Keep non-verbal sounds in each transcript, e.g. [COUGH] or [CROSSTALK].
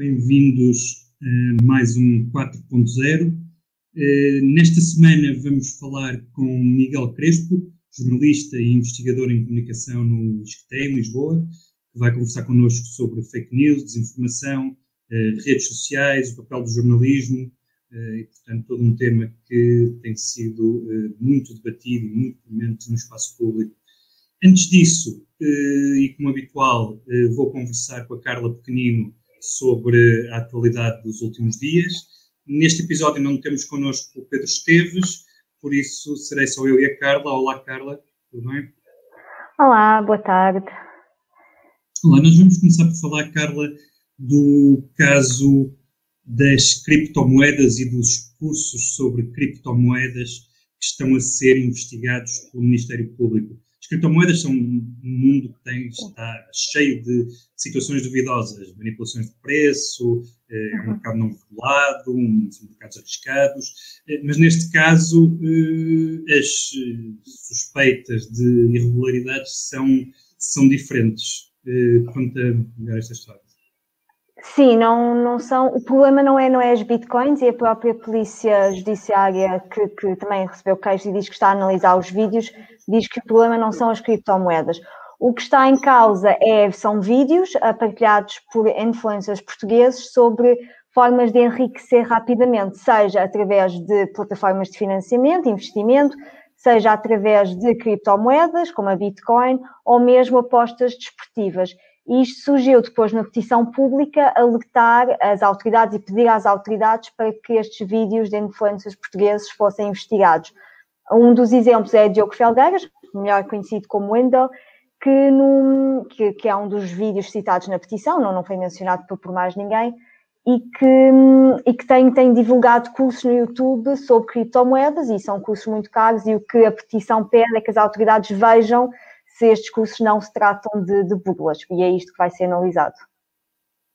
Bem-vindos a mais um 4.0. Eh, nesta semana vamos falar com Miguel Crespo, jornalista e investigador em comunicação no ISCTE, em Lisboa, que vai conversar connosco sobre fake news, desinformação, eh, redes sociais, o papel do jornalismo, eh, e, portanto, todo um tema que tem sido muito debatido e muito premente no espaço público. Antes disso, e como habitual, vou conversar com a Carla Pequenino sobre a atualidade dos últimos dias. Neste episódio não temos connosco o Pedro Esteves, por isso serei só eu e a Carla. Olá, Carla, tudo bem? Olá, boa tarde. Olá, nós vamos começar por falar, Carla, do caso das criptomoedas e dos cursos sobre criptomoedas que estão a ser investigados pelo Ministério Público. As criptomoedas são um mundo que tem, está cheio de situações duvidosas, manipulações de preço, é um uhum. mercado não regulado, um, são mercados arriscados, eh, mas neste caso eh, as suspeitas de irregularidades são, são diferentes. Conta melhor esta história. Sim, não, não são. O problema não é, não é as bitcoins e a própria polícia judiciária que, que também recebeu queixos e diz que está a analisar os vídeos, diz que o problema não são as criptomoedas. O que está em causa é, são vídeos partilhados por influencers portugueses sobre formas de enriquecer rapidamente, seja através de plataformas de financiamento, investimento, seja através de criptomoedas, como a Bitcoin, ou mesmo apostas desportivas. E isto surgiu depois na petição pública alertar as autoridades e pedir às autoridades para que estes vídeos de influências portugueses fossem investigados. Um dos exemplos é Diogo Felgueiras, melhor conhecido como Wendell, que, num, que, que, é um dos vídeos citados na petição, não, não foi mencionado por, por mais ninguém, e que, e que tem, tem divulgado cursos no YouTube sobre criptomoedas, e são cursos muito caros, e o que a petição pede é que as autoridades vejam se estes cursos não se tratam de, de burlas, e é isto que vai ser analisado.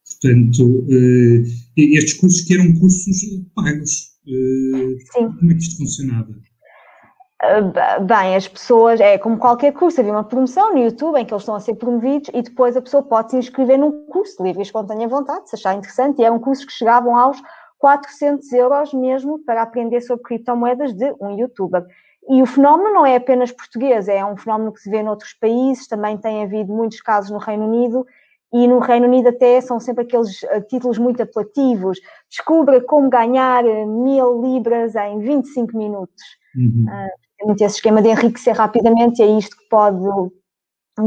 Portanto, uh, estes cursos que eram cursos pagos, uh, Sim. como é que isto funcionava? Uh, bem, as pessoas, é como qualquer curso, havia uma promoção no YouTube em que eles estão a ser promovidos e depois a pessoa pode se inscrever num curso livre e espontânea vontade, se achar interessante, e eram cursos que chegavam aos 400 euros mesmo para aprender sobre criptomoedas de um youtuber. E o fenómeno não é apenas português, é um fenómeno que se vê noutros países, também tem havido muitos casos no Reino Unido, e no Reino Unido até são sempre aqueles eh, títulos muito apelativos. Descubra como ganhar eh, mil libras em 25 minutos. Uhum. Uh, muito esse esquema de enriquecer rapidamente, e é isto que pode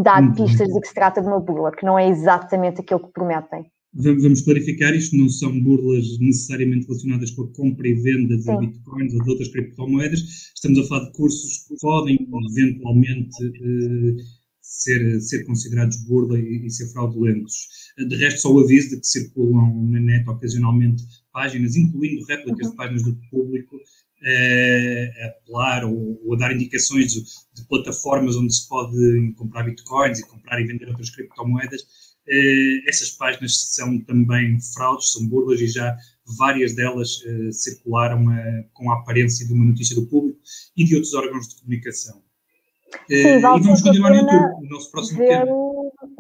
dar uhum. pistas de que se trata de uma burla, que não é exatamente aquilo que prometem. Vamos clarificar, isto não são burlas necessariamente relacionadas com a compra e venda de Sim. bitcoins ou de outras criptomoedas. Estamos a falar de cursos que podem eventualmente eh, ser, ser considerados burla e, e, ser fraudulentos. De resto, só o aviso de que circulam na net ocasionalmente páginas, incluindo réplicas uhum. de páginas do público, eh, a apelar ou, ou, a dar indicações de, de plataformas onde se pode comprar bitcoins e comprar e vender outras criptomoedas essas páginas são também fraudes, são burlas e já várias delas eh, circularam eh, com a aparência de uma notícia do público e de outros órgãos de comunicação. Sim, e vamos continuar no YouTube, o nosso próximo tema.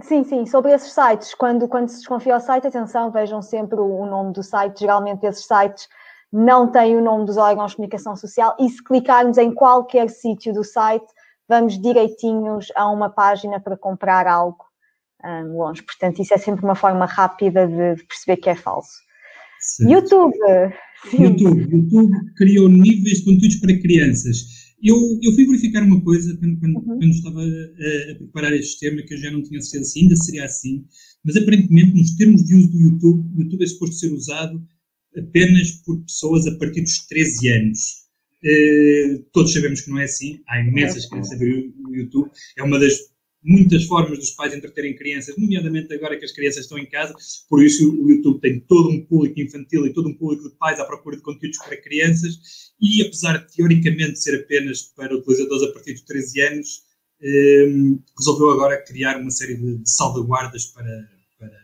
Sim, sim, sobre esses sites, quando, quando se desconfia o site, atenção, vejam sempre o, nome do site, geralmente esses sites não têm o nome dos órgãos de comunicação social e se clicarmos em qualquer sítio do site, vamos direitinhos a uma página para comprar algo um, longe. Portanto, isso é sempre uma forma rápida de, de perceber que é falso. Certo. YouTube. Sim. YouTube. YouTube criou níveis de conteúdos para crianças. Eu, eu fui verificar uma coisa quando, quando, uhum. quando estava a, a, preparar este tema, que eu já não tinha certeza se ainda seria assim, mas aparentemente, nos termos de uso do YouTube, o YouTube é suposto ser usado apenas por pessoas a partir dos 13 anos. Uh, todos sabemos que não é assim, há imensas é. crianças a ver o YouTube, é uma das muitas formas dos pais entreterem crianças, nomeadamente agora que as crianças estão em casa, por isso o YouTube tem todo um público infantil e todo um público de pais à procura de conteúdos para crianças, e apesar de teoricamente ser apenas para utilizadores a partir dos 13 anos, eh, resolveu agora criar uma série de, de salvaguardas para, para,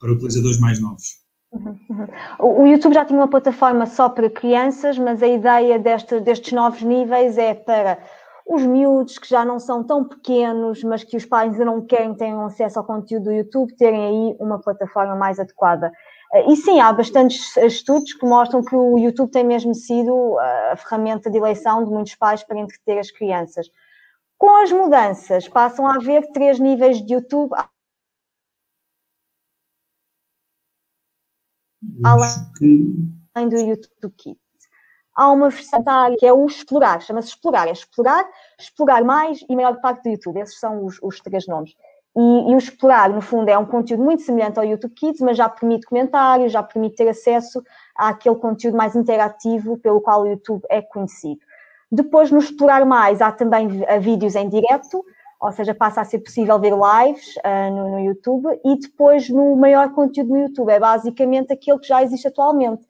para utilizadores mais novos. Uhum, uhum. O YouTube já tinha uma plataforma só para crianças, mas a ideia deste, destes novos níveis é para os miúdos que já não são tão pequenos, mas que os pais ainda não querem ter acesso ao conteúdo do YouTube, terem aí uma plataforma mais adequada. E sim, há bastantes estudos que mostram que o YouTube tem mesmo sido a ferramenta de eleição de muitos pais para entreter as crianças. Com as mudanças, passam a haver três níveis de YouTube. Além do YouTube Kids. Há uma versão que é o explorar, chama-se explorar. É explorar, explorar mais e maior parte do YouTube. Esses são os, os três nomes. E, e, o explorar, no fundo, é um conteúdo muito semelhante ao YouTube Kids, mas já permite comentários, já permite ter acesso àquele conteúdo mais interativo pelo qual o YouTube é conhecido. Depois, no explorar mais, há também vídeos em direto, ou seja, passa a ser possível ver lives uh, no, no, YouTube. E depois, no maior conteúdo no YouTube, é basicamente aquele que já existe atualmente,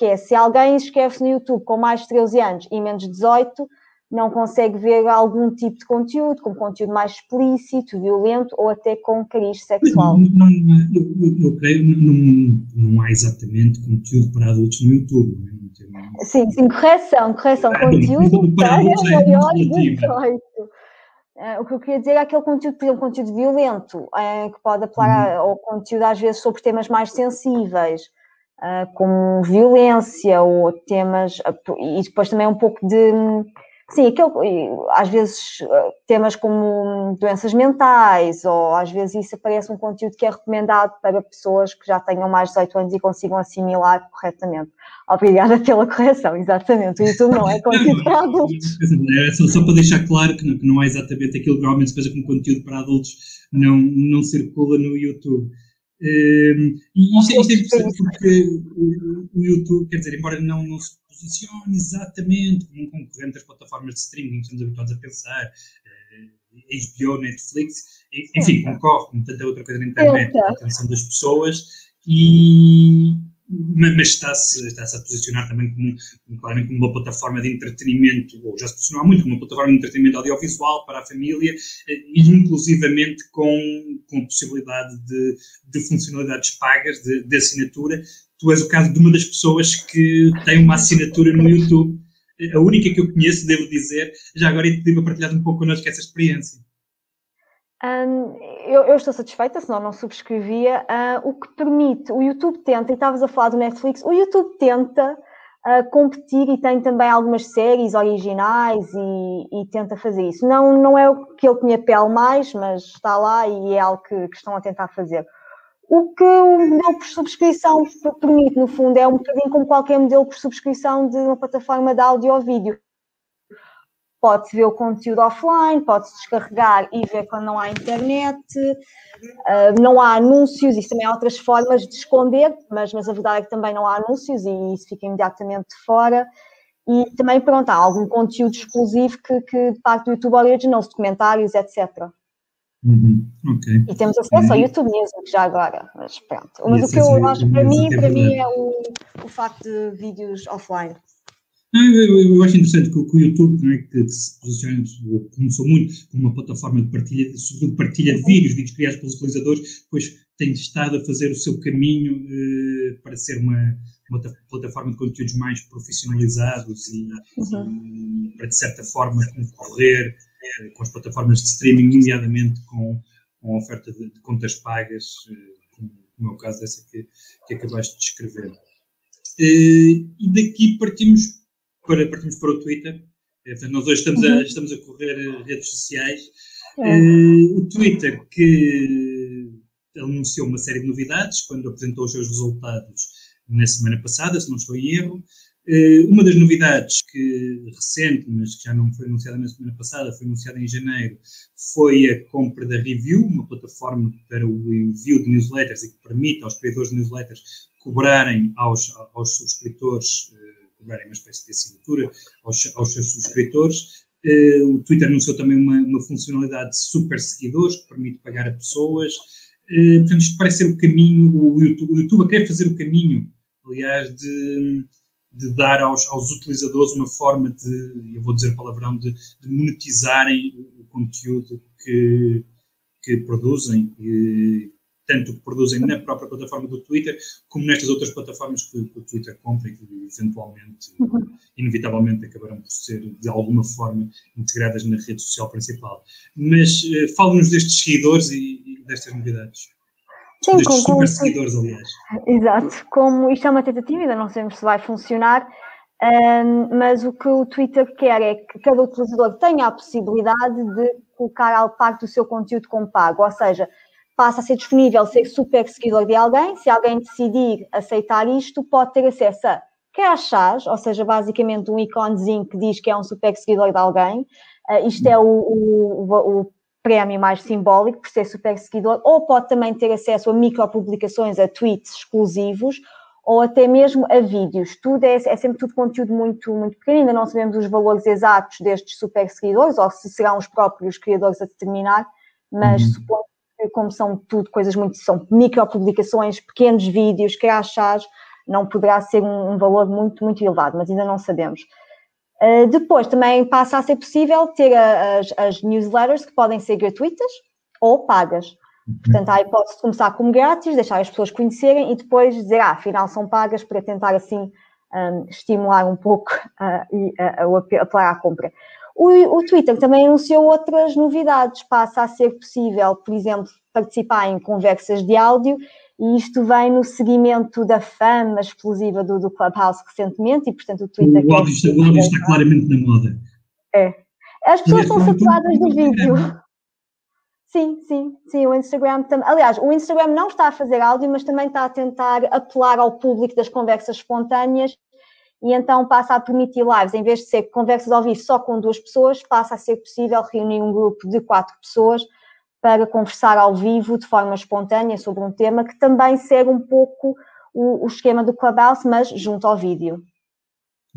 que é se alguém inscreve-se no YouTube com mais de 13 anos e menos de 18, não consegue ver algum tipo de conteúdo, como conteúdo mais explícito, violento ou até com cariz sexual. Não, não, eu, creio que não, não há exatamente conteúdo para adultos no YouTube. É? Sim, sim, correção, correção, ah, conteúdo para adultos é maior de 18. Uh, o que eu queria dizer é aquele conteúdo, por exemplo, conteúdo violento, uh, que pode apelar, uhum. ou conteúdo às vezes sobre temas mais sensíveis, uh, como violência, ou temas, e depois também um pouco de Sim, aquele, às vezes eh, temas como doenças mentais, ou às vezes isso aparece um conteúdo que é recomendado para pessoas que já tenham mais de 18 anos e consigam assimilar corretamente. Obrigada pela correção, exatamente. O YouTube não é [LAUGHS] conteúdo para adultos. É só, só para deixar claro que não, que não é exatamente aquilo que normalmente se veja como conteúdo para adultos, não, não circula no YouTube. Um, ehm, e isto, é, isto é interessante porque o, o, YouTube, quer dizer, embora não, não se posicione exatamente como um concorrente das plataformas de streaming que estamos habituados a pensar, uh, eh, HBO, Netflix, enfim, concorre como tanta outra coisa na internet, com a atenção das pessoas e mas está-se está a posicionar também como, claramente como uma plataforma de entretenimento, ou já se posicionou há muito como uma plataforma de entretenimento audiovisual para a família, eh, e inclusivamente com, com a possibilidade de, de funcionalidades pagas, de, de assinatura, tu és o caso de uma das pessoas que tem uma assinatura no YouTube, a única que eu conheço, devo dizer. Já agora te pedi para partilhar um pouco connosco essa experiência. Um, eu, eu, estou satisfeita, senão não subscrevia. Uh, o que permite, o YouTube tenta, e estavas a falar do Netflix, o YouTube tenta uh, competir e tem também algumas séries originais e, e, tenta fazer isso. Não, não é o que ele tinha pele mais, mas está lá e é algo que, que estão a tentar fazer. O que o modelo por subscrição permite, no fundo, é um bocadinho como qualquer modelo por subscrição de uma plataforma de áudio ou vídeo. Pode-se ver o conteúdo offline, pode-se descarregar e ver quando não há internet, uh, não há anúncios, isso também há outras formas de esconder, mas, mas a verdade é que também não há anúncios e isso fica imediatamente de fora. E também, pronto, há algum conteúdo exclusivo que, que parte do YouTube Originals, documentários, etc. Uhum, okay. E temos acesso uhum. ao YouTube Music já agora, mas pronto. Mas o que eu acho para mim, para mim é o, o facto de vídeos offline. Eu, eu, acho interessante que, que o YouTube, não é, que, que se posiciona, começou muito como uma plataforma de partilha, sobretudo partilha de vídeos, vídeos criados pelos utilizadores, depois tem estado a fazer o seu caminho eh, para ser uma, uma plataforma de conteúdos mais profissionalizados e, uhum. e para, de certa forma, concorrer eh, com as plataformas de streaming, nomeadamente com, com a oferta de, de contas pagas, eh, como, como, é o caso dessa que, que acabaste de descrever. Eh, e daqui partimos para, partimos para o Twitter. Portanto, nós hoje estamos a, uhum. estamos a correr redes sociais. É. o Twitter que anunciou uma série de novidades quando apresentou os seus resultados na semana passada, se não estou em erro. Eh, uma das novidades que recente, mas que já não foi anunciada na semana passada, foi anunciada em janeiro, foi a compra da Review, uma plataforma para o envio de newsletters e que permite aos criadores de newsletters cobrarem aos, aos subscritores, cobrarem uma espécie de assinatura aos, aos seus subscritores. Eh, o Twitter anunciou também uma, uma funcionalidade de super seguidores que permite pagar a pessoas. Portanto, isto parece ser o caminho, o YouTube, o YouTube quer fazer o caminho, aliás, de de dar aos, aos utilizadores uma forma de, eu vou dizer palavrão, de, de monetizarem o conteúdo que, que produzem, tanto que produzem na própria plataforma do Twitter, como nestas outras plataformas que, que o Twitter compra e que eventualmente, uhum. inevitavelmente, acabarão por ser de alguma forma integradas na rede social principal. Mas uh, fala-nos destes seguidores e, e destas novidades. Sim, Destes super seguidores, aliás. Exato. Como isto é uma tentativa, ainda não sabemos se vai funcionar, um, mas o que o Twitter quer é que cada utilizador tenha a possibilidade de colocar parte do seu conteúdo como pago, ou seja, passa a ser disponível ser super seguidor de alguém, se alguém decidir aceitar isto, pode ter acesso a crachás, ou seja, basicamente um iconezinho que diz que é um super seguidor de alguém, uh, isto é o, o, o, prémio mais simbólico por ser super seguidor, ou pode também ter acesso a micropublicações, a tweets exclusivos, ou até mesmo a vídeos. Tudo é, é, sempre tudo conteúdo muito, muito pequeno, ainda não sabemos os valores exatos destes super seguidores, ou se serão os próprios criadores a determinar, mas uhum. suponho como são tudo coisas muito, são micropublicações, pequenos vídeos, crachás, não poderá ser um, um valor muito, muito elevado, mas ainda não sabemos. Uh, depois também passa a ser possível ter a, as, as, newsletters que podem ser gratuitas ou pagas. Portanto, há a hipótese de começar como grátis, deixar as pessoas conhecerem e depois dizer, ah, afinal são pagas para tentar assim um, estimular um pouco uh, e uh, apelar à compra. O, o, Twitter também anunciou outras novidades. Passa a ser possível, por exemplo, participar em conversas de áudio e isto vem no seguimento da fama explosiva do, do Clubhouse recentemente e, portanto, o Twitter... O áudio, está, o áudio está claramente na moda. É. As pessoas estão saturadas do vídeo. Sim, sim, sim, o Instagram também. Aliás, o Instagram não está a fazer áudio, mas também está a tentar apelar ao público das conversas espontâneas e então passa a permitir lives, em vez de ser conversas ao vivo só com duas pessoas, passa a ser possível reunir um grupo de quatro pessoas para conversar ao vivo de forma espontânea sobre um tema que também segue um pouco o, o esquema do Clubhouse, mas junto ao vídeo.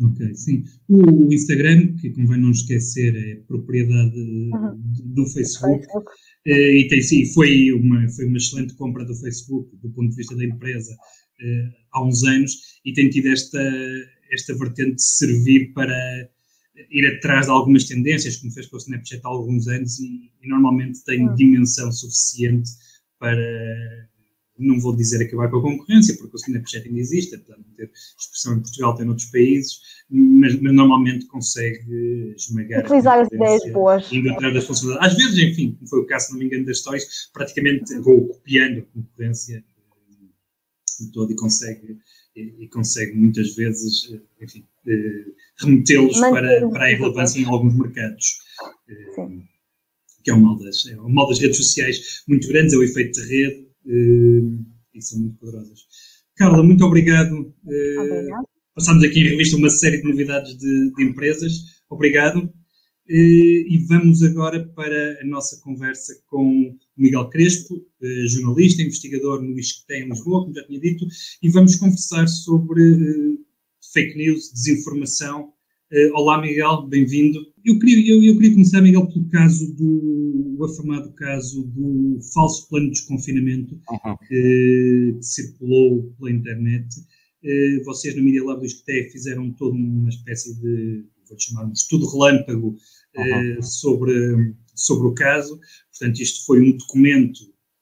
Ok, sim. O Instagram, que convém não esquecer, é propriedade uhum. do Facebook. Facebook. Eh, e tem, sim, foi uma, foi uma excelente compra do Facebook, do ponto de vista da empresa, eh, há uns anos, e tem tido esta, esta vertente de servir para ir atrás de algumas tendências, como fez com o Snapchat há alguns anos, e, e normalmente tem uhum. dimensão suficiente para não vou dizer acabar com a concorrência, porque o Snapchat ainda existe, de ter expressão em Portugal, tem noutros países, mas, mas normalmente consegue esmagar. Utilizar as ideias boas. Indo atrás das funcionalidades. Às vezes, enfim, como foi o caso, se não me engano, das stories, praticamente vou copiando a concorrência de todo e consegue, e, e consegue muitas vezes, enfim, eh, remetê-los para, para a irrelevância em alguns mercados. Eh, Sim. Que é o mal das, é o mal das redes sociais muito grandes, é o efeito de rede e são muito poderosas. Carla, muito obrigado. Passamos aqui em revista uma série de novidades de, de empresas. Obrigado. E vamos agora para a nossa conversa com Miguel Crespo, uh, jornalista, investigador no ISCTE em Lisboa, como já tinha dito, e vamos conversar sobre uh, fake news, desinformação. olá, Miguel, bem-vindo. Eu queria, eu, eu, queria começar, Miguel, pelo caso do o afamado caso do falso plano de desconfinamento uhum. que, que, circulou pela internet. Vocês no Media Lab do Isqueté fizeram toda uma espécie de, vou chamar um estudo relâmpago uh, uhum. sobre, sobre o caso. Portanto, isto foi um documento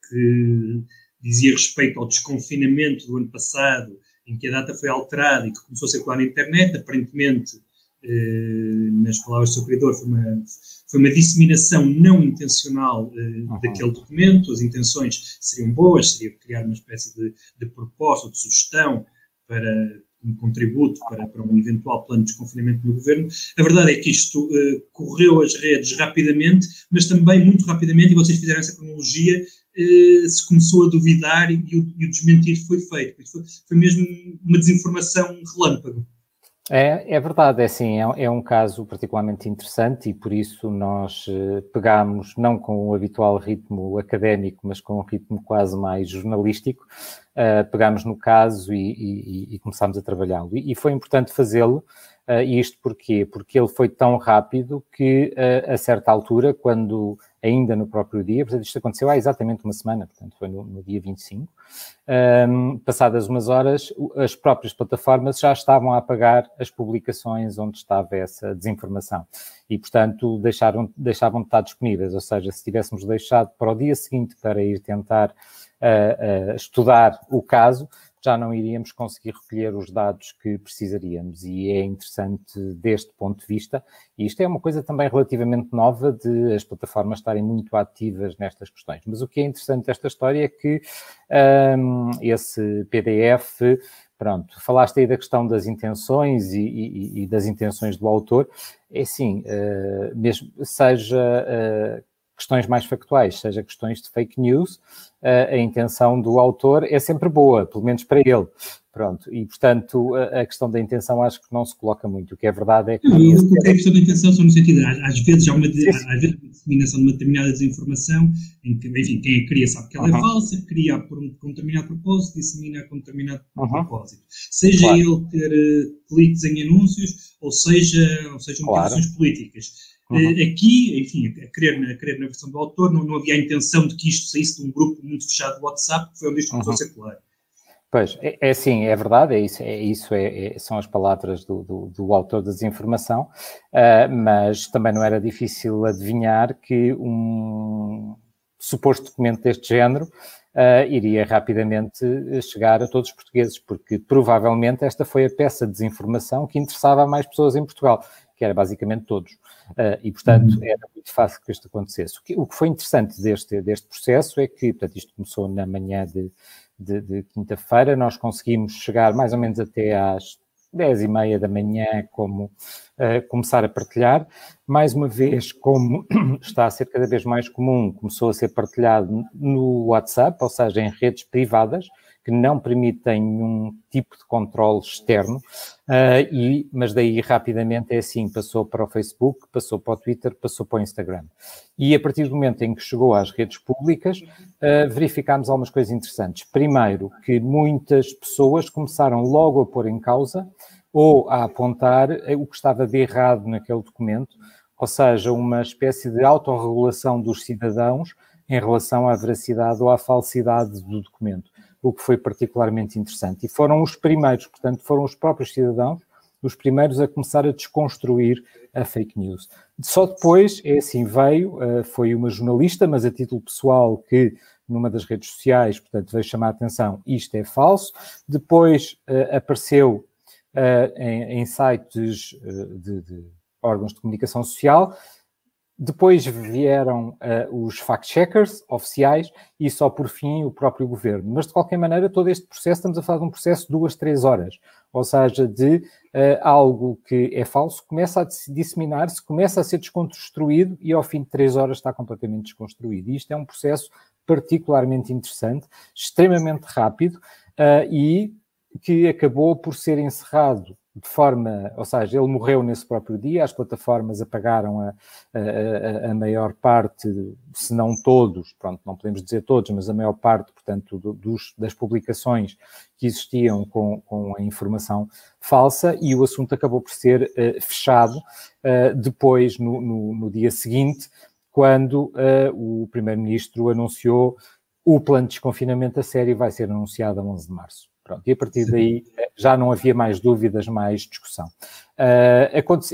que dizia respeito ao desconfinamento do ano passado, em que a data foi alterada e que começou a circular na internet, aparentemente eh, nas palavras do seu criador, foi uma, foi uma disseminação não intencional uhum. daquele documento. As intenções seriam boas, seria criar uma espécie de, de proposta, de sugestão para um contributo para, para, um eventual plano de desconfinamento no governo. A verdade é que isto uh, correu as redes rapidamente, mas também muito rapidamente, e vocês fizeram essa cronologia, uh, se começou a duvidar e, e, o, e o, desmentir foi feito. Foi, foi mesmo uma desinformação relâmpago. É, é verdade, é assim, é, é, um caso particularmente interessante e por isso nós eh, pegamos, não com o habitual ritmo académico, mas com um ritmo quase mais jornalístico, uh, pegamos no caso e, e, e começámos a trabalhá-lo. E, e, foi importante fazê-lo, uh, isto porquê? Porque ele foi tão rápido que uh, a certa altura, quando ainda no próprio dia, portanto, isto aconteceu há exatamente uma semana, portanto, foi no, no dia 25. Um, passadas umas horas, as próprias plataformas já estavam a apagar as publicações onde estava essa desinformação e, portanto, deixaram, deixavam de estar disponíveis. Ou seja, se tivéssemos deixado para o dia seguinte para ir tentar uh, uh, estudar o caso, já não iríamos conseguir recolher os dados que precisaríamos. E é interessante deste ponto de vista. E isto é uma coisa também relativamente nova de as plataformas estarem muito ativas nestas questões. Mas o que é interessante desta história é que um, esse PDF Pronto, falaste aí da questão das intenções e, e, e das intenções do autor. É assim, uh, mesmo seja uh, questões mais factuais, seja questões de fake news, uh, a intenção do autor é sempre boa, pelo menos para ele. Pronto, e portanto a, questão da intenção acho que não se coloca muito. O que é verdade é que. Não, eu coloquei a questão da intenção só no sentido, às, vezes há uma, às vezes uma disseminação de uma determinada desinformação, em que, enfim, quem a cria sabe que ela é falsa, cria por um, com um determinado propósito, dissemina com um determinado propósito. Seja claro. ele ter uh, cliques em anúncios, ou seja, ou seja motivações claro. políticas. Uhum. Uh, aqui, enfim, a querer, a querer na versão do autor, não, não havia a intenção de que isto saísse de um grupo muito fechado de WhatsApp, que foi onde isto começou uhum. a circular. Pois, é, é sim, é verdade, é isso, é, isso é, é, são as palavras do, do, do autor da desinformação, uh, mas também não era difícil adivinhar que um suposto documento deste género uh, iria rapidamente chegar a todos os portugueses, porque provavelmente esta foi a peça de desinformação que interessava a mais pessoas em Portugal, que era basicamente todos. Uh, e, portanto, uhum. era muito fácil que isto acontecesse. O que, o que foi interessante deste, deste processo é que, portanto, isto começou na manhã de de, de quinta-feira, nós conseguimos chegar mais ou menos até às 10 e meia da manhã, como uh, começar a partilhar. Mais uma vez, como [COUGHS] está a ser cada vez mais comum, começou a ser partilhado no WhatsApp, ou seja, em redes privadas, que não permitem nenhum tipo de controle externo, uh, e, mas daí rapidamente é assim, passou para o Facebook, passou para o Twitter, passou para o Instagram. E a partir do momento em que chegou às redes públicas, uh, verificámos algumas coisas interessantes. Primeiro, que muitas pessoas começaram logo a pôr em causa ou a apontar o que estava de errado naquele documento, ou seja, uma espécie de autorregulação dos cidadãos em relação à veracidade ou à falsidade do documento o que foi particularmente interessante. E foram os primeiros, portanto, foram os próprios cidadãos os primeiros a começar a desconstruir a fake news. Só depois, é assim, veio, eh, foi uma jornalista, mas a título pessoal, que numa das redes sociais, portanto, veio chamar a atenção, isto é falso. Depois eh, apareceu eh, em, sites de, de órgãos de comunicação social, depois vieram uh, os fact-checkers oficiais e só por fim o próprio governo. Mas, de qualquer maneira, todo este processo, estamos a falar de um processo de duas, três horas. Ou seja, de uh, algo que é falso, começa a disseminar-se, começa a ser desconstruído e ao fim de três horas está completamente desconstruído. E isto é um processo particularmente interessante, extremamente rápido uh, e que acabou por ser encerrado de forma, ou seja, ele morreu nesse próprio dia, as plataformas apagaram a, a, a, maior parte, se não todos, pronto, não podemos dizer todos, mas a maior parte, portanto, do, dos, das publicações que existiam com, com, a informação falsa e o assunto acabou por ser uh, fechado uh, depois, no, no, no, dia seguinte, quando uh, o Primeiro-Ministro anunciou o plano de desconfinamento a sério vai ser anunciado a 11 de março. Pronto, e a partir daí eh, já não havia mais dúvidas, mais discussão. Uh,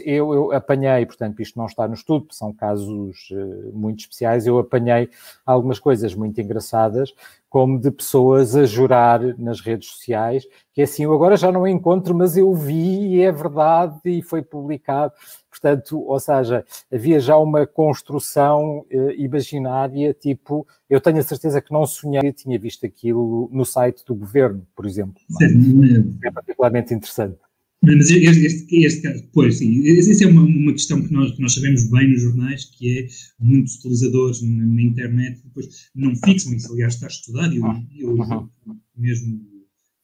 eu, eu, apanhei, portanto, isto não está no estudo, são casos uh, muito especiais, eu apanhei algumas coisas muito engraçadas, como de pessoas a jurar nas redes sociais, que é assim, eu agora já não encontro, mas eu vi e é verdade e foi publicado. Portanto, ou seja, havia já uma construção uh, imaginária, tipo, eu tenho a certeza que não sonhei tinha visto aquilo no site do governo, por exemplo. Sim, é particularmente interessante. Mas este, este, este caso, pois sim, essa é uma, uma questão que nós, que nós sabemos bem nos jornais, que é muitos utilizadores na, na internet depois não fixam isso, aliás está estudado, e eu, eu, uhum. mesmo,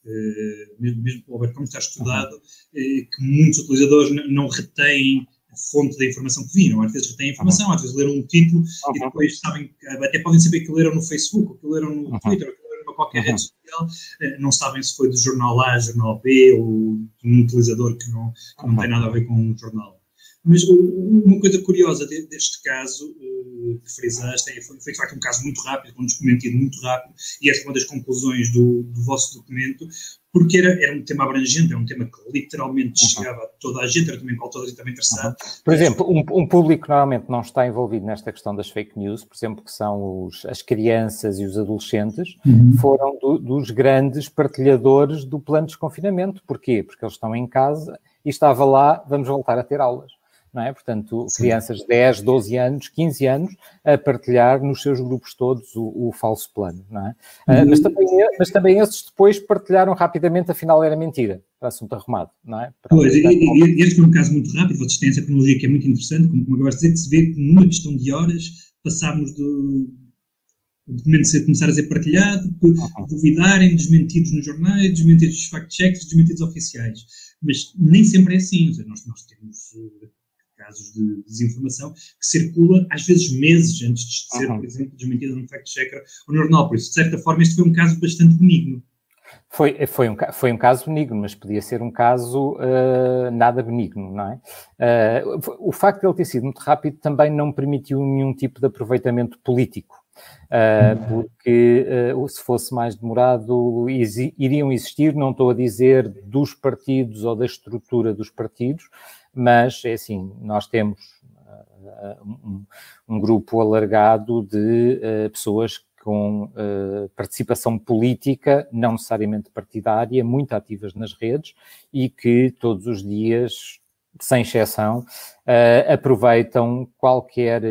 uh, mesmo, mesmo o Albert como está estudado, uh, que muitos utilizadores não, retêm a fonte da informação que viram, às vezes retêm a informação, às vezes leram um título e depois sabem, até podem saber que leram no Facebook, ou que leram no. Twitter, qualquer uhum. rede social, eh, não sabem se foi do jornal A, jornal B ou de um utilizador que não, que não tem nada a ver com o jornal. Mas uma coisa curiosa deste caso eh, que frisaste é, foi, foi de facto um caso muito rápido, um descomentido muito rápido, e esta é uma das conclusões do, do vosso documento, porque era, era um tema abrangente, era um tema que literalmente uhum. chegava a toda a gente, era também qual toda a gente estava interessado. Uhum. Por exemplo, um, um, público que normalmente não está envolvido nesta questão das fake news, por exemplo, que são os, as crianças e os adolescentes, uhum. foram do, dos grandes partilhadores do plano de desconfinamento. Porquê? Porque eles estão em casa e estava lá, vamos voltar a ter aulas. É? Portanto, Sim. crianças de 10, 12 anos, 15 anos, a partilhar nos seus grupos todos o, o falso plano, é? Uhum. mas, também, mas também esses depois partilharam rapidamente, afinal era mentira, para assunto arrumado, não é? Para pois, e, este foi um caso muito rápido, vocês têm essa cronologia que é muito interessante, como, como acabaste de dizer, que se vê que numa questão de horas passámos do o documento ser, começar a ser partilhado, uhum. duvidarem, desmentidos nos jornais, desmentidos fact-checks, desmentidos oficiais. Mas nem sempre é assim. Seja, nós, nós temos uh, casos de desinformação que circula às vezes meses antes de ser, uhum. por exemplo, desmentida num fact-checker ou no jornal. Por isso, de certa forma, este foi um caso bastante benigno. Foi, foi, um, foi um caso benigno, mas podia ser um caso uh, nada benigno, não é? Uh, o facto de ele ter sido muito rápido também não permitiu nenhum tipo de aproveitamento político. Uh, porque uh, se fosse mais demorado iriam existir, não estou a dizer dos partidos ou da estrutura dos partidos, mas é assim, nós temos uh, um, um, grupo alargado de pessoas com participação política, não necessariamente partidária, muito ativas nas redes e que todos os dias, sem exceção, aproveitam qualquer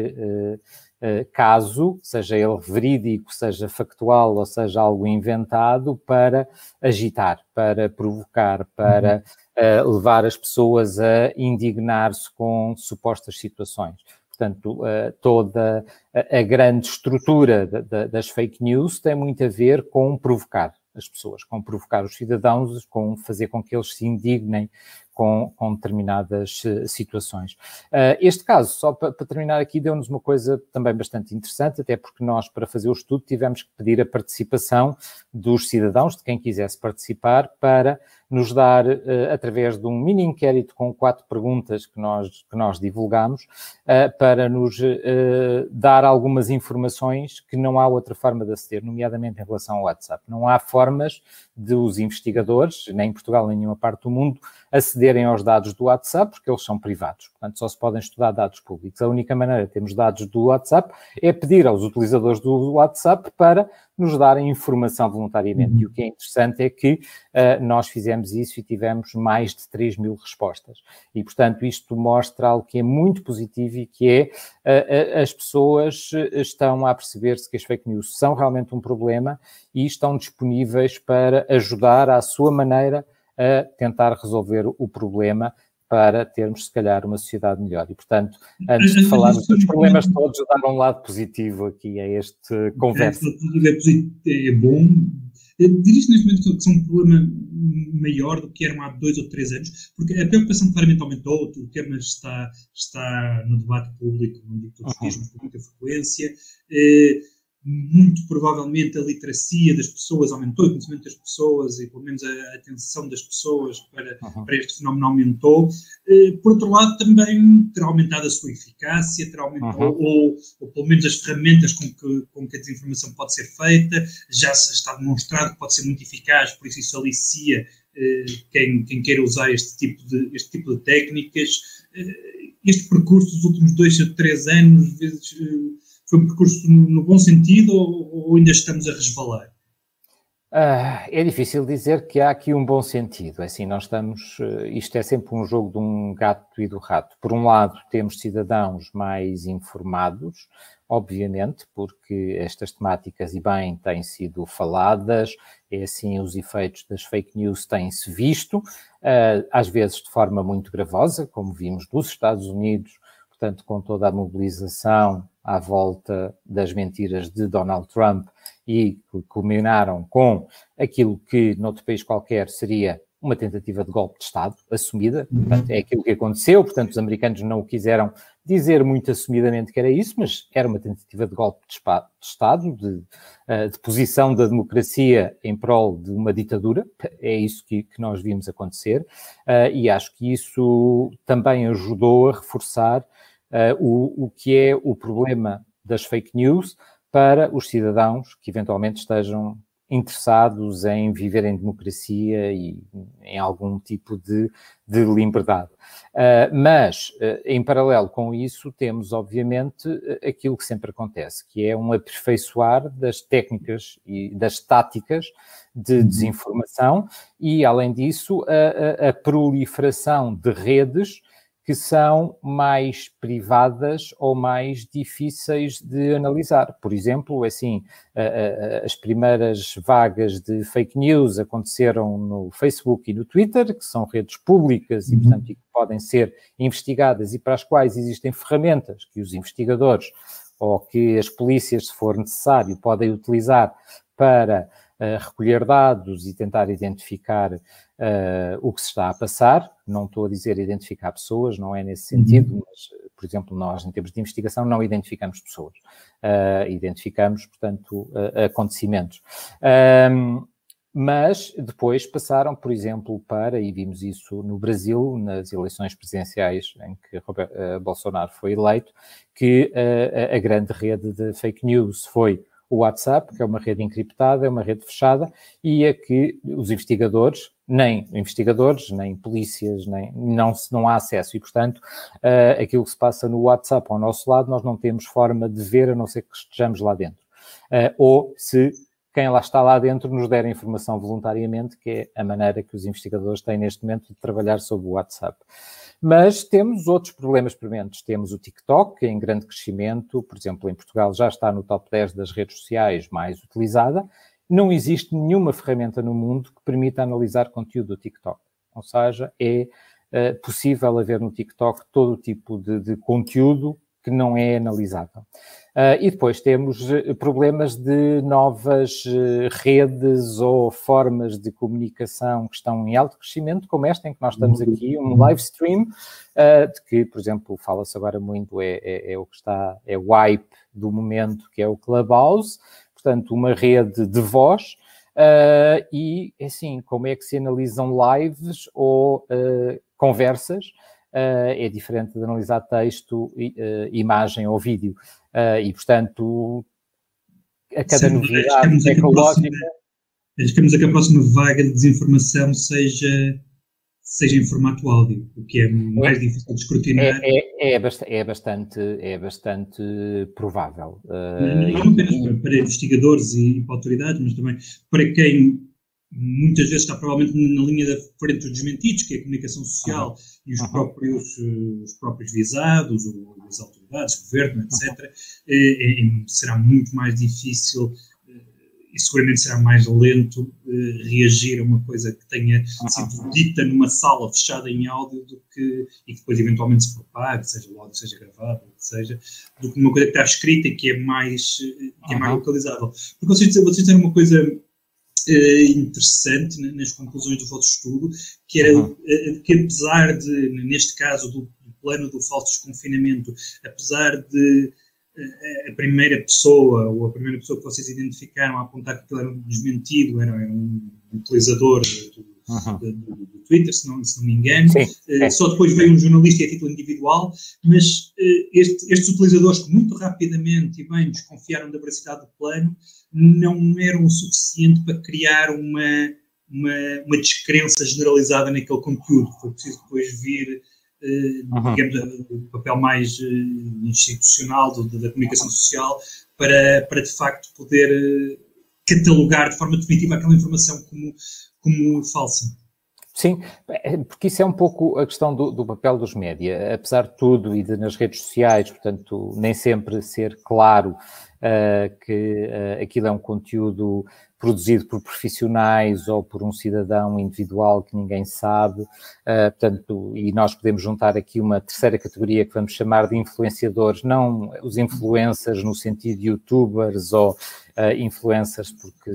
eh, caso, seja ele verídico, seja factual ou seja algo inventado, para agitar, para provocar, para uhum. Levar as pessoas a indignar-se com supostas situações. Portanto, uh, toda a, grande estrutura da, da, das fake news tem muito a ver com provocar as pessoas, com provocar os cidadãos, com fazer com que eles se indignem com, com determinadas uh, situações. Uh, este caso, só para, para terminar aqui, deu-nos uma coisa também bastante interessante, até porque nós, para fazer o estudo, tivemos que pedir a participação dos cidadãos, de quem quisesse participar, para nos dar, uh, através de um mini inquérito com quatro perguntas que nós, que nós divulgamos, uh, para nos uh, dar algumas informações que não há outra forma de aceder, nomeadamente em relação ao WhatsApp. Não há formas de os investigadores, nem em Portugal nem em nenhuma parte do mundo, acederem aos dados do WhatsApp, porque eles são privados. Portanto, só se podem estudar dados públicos. A única maneira de termos dados do WhatsApp é pedir aos utilizadores do WhatsApp para nos darem informação voluntariamente. Uhum. E o que é interessante é que nós fizemos isso e tivemos mais de 3 mil respostas. E, portanto, isto mostra algo que é muito positivo e que é uh, as pessoas estão a perceber-se que as fake news são realmente um problema e estão disponíveis para ajudar à sua maneira a tentar resolver o problema para termos, se calhar, uma sociedade melhor. E, portanto, antes de falarmos dos problemas todos, dar um lado positivo aqui a este conversa. É, é bom. Dirijo neste momento que são um problema maior do que eram há dois ou três anos, porque a preocupação claramente aumentou, o tema está, está no debate público, não digo todos os dias, mas com muita frequência. Eh, muito provavelmente a literacia das pessoas aumentou, o conhecimento das pessoas e pelo menos a atenção das pessoas para, uhum. para este fenómeno aumentou. Eh, por outro lado, também terá aumentado a sua eficácia, terá aumentado, uhum. ou, ou, pelo menos as ferramentas com que, com que a desinformação pode ser feita, já está demonstrado que pode ser muito eficaz, por isso isso alicia eh, quem, quem queira usar este tipo de, este tipo de técnicas. Eh, este percurso dos últimos dois ou três anos, vezes foi um percurso no bom sentido ou, ou ainda estamos a resvalar? Uh, é difícil dizer que há aqui um bom sentido. É assim, nós estamos. Uh, isto é sempre um jogo de um gato e do rato. Por um lado, temos cidadãos mais informados, obviamente, porque estas temáticas, e bem, têm sido faladas, é assim, os efeitos das fake news têm-se visto, uh, às vezes de forma muito gravosa, como vimos dos Estados Unidos, portanto, com toda a mobilização à volta das mentiras de Donald Trump e que culminaram com aquilo que, noutro país qualquer, seria uma tentativa de golpe de Estado assumida. Uhum. Portanto, é aquilo que aconteceu. Portanto, os americanos não o quiseram dizer muito assumidamente que era isso, mas era uma tentativa de golpe de, Estado, de, eh, de, posição da democracia em prol de uma ditadura. É isso que, que nós vimos acontecer. Eh, e acho que isso também ajudou a reforçar uh, o, o que é o problema das fake news para os cidadãos que eventualmente estejam interessados em viver em democracia e em algum tipo de, de liberdade. Uh, mas, uh, em paralelo com isso, temos, obviamente, aquilo que sempre acontece, que é um aperfeiçoar das técnicas e das táticas de uhum. desinformação e, além disso, a, a, a proliferação de redes que são mais privadas ou mais difíceis de analisar. Por exemplo, assim, as primeiras vagas de fake news aconteceram no Facebook e no Twitter, que são redes públicas e, uhum. portanto, podem ser investigadas e para as quais existem ferramentas que os investigadores ou que as polícias, se for necessário, podem utilizar para recolher dados e tentar identificar uh, o que se está a passar. Não estou a dizer identificar pessoas, não é nesse sentido, uhum. mas, por exemplo, nós, em termos de investigação, não identificamos pessoas. Uh, identificamos, portanto, acontecimentos. Um, mas depois passaram, por exemplo, para, e vimos isso no Brasil, nas eleições presidenciais em que Robert, Bolsonaro foi eleito, que uh, a grande rede de fake news foi o WhatsApp, que é uma rede encriptada, é uma rede fechada, e a que os investigadores, nem investigadores, nem polícias, nem, não, não há acesso. E, portanto, uh, aquilo que se passa no WhatsApp ao nosso lado, nós não temos forma de ver, a não ser que estejamos lá dentro. ou se quem lá está lá dentro nos der a informação voluntariamente, que é a maneira que os investigadores têm neste momento de trabalhar sobre o WhatsApp. Mas temos outros problemas prementes. Temos o TikTok, em grande crescimento, por exemplo, em Portugal já está no top 10 das redes sociais mais utilizada. Não existe nenhuma ferramenta no mundo que permita analisar conteúdo do TikTok. Ou seja, é uh, possível haver no TikTok todo tipo de, de conteúdo que não é analisável. Uh, e depois temos eh, problemas de novas uh, redes ou formas de comunicação que estão em alto crescimento, como esta em que nós estamos aqui, um live stream, uh, de que, por exemplo, fala-se agora muito, é, é, é, o que está, é o hype do momento, que é o Clubhouse, portanto, uma rede de voz, e, assim, como é que se analisam lives ou conversas, uh, é diferente de analisar texto, uh, imagem ou vídeo. Uh, e, portanto, a cada novidade tecnológica. Arriscamos a que a próxima vaga de desinformação seja, seja em formato áudio, o que é mais é, difícil de escrutinar. É, é, é, bastante, é, bastante, é bastante provável. Não apenas para, para investigadores e para autoridades, mas também para quem muitas vezes está provavelmente na linha da frente dos desmentidos, que é a comunicação social uhum. e os, uhum. próprios, eh, os próprios visados, ou as autoridades, o governo, etc., uhum. é, é, será muito mais difícil eh, e seguramente será mais lento reagir a uma coisa que tenha sido dita numa sala fechada em áudio do que, e que depois eventualmente se propague, seja o áudio seja gravado, seja, do que uma coisa que está escrita e que é mais, que é mais localizável. Porque vocês, vocês disseram uma coisa eh, interessante nas conclusões do vosso estudo, que era uhum. que apesar de, neste caso do, do plano do falso desconfinamento, apesar de a primeira pessoa, ou a primeira pessoa que vocês identificaram a apontar que aquilo era um desmentido, era, era um utilizador do, uhum. do, do, do, Twitter, se não, se não me engano. Uh, só depois veio um jornalista e a título individual, mas uh, este, estes utilizadores que muito rapidamente e bem desconfiaram da veracidade do plano, não eram o suficiente para criar uma, uma, uma descrença generalizada naquele conteúdo. Foi preciso depois vir uhum. digamos, o papel mais institucional do, da comunicação social para, para de facto poder catalogar de forma definitiva aquela informação como, como falsa. Sim, é, porque isso é um pouco a questão do, do, papel dos média. Apesar de tudo e de nas redes sociais, portanto, nem sempre ser claro uh, que uh, aquilo é um conteúdo produzido por profissionais ou por um cidadão individual que ninguém sabe, uh, portanto, e nós podemos juntar aqui uma terceira categoria que vamos chamar de influenciadores, não os influencers no sentido de youtubers ou influencers porque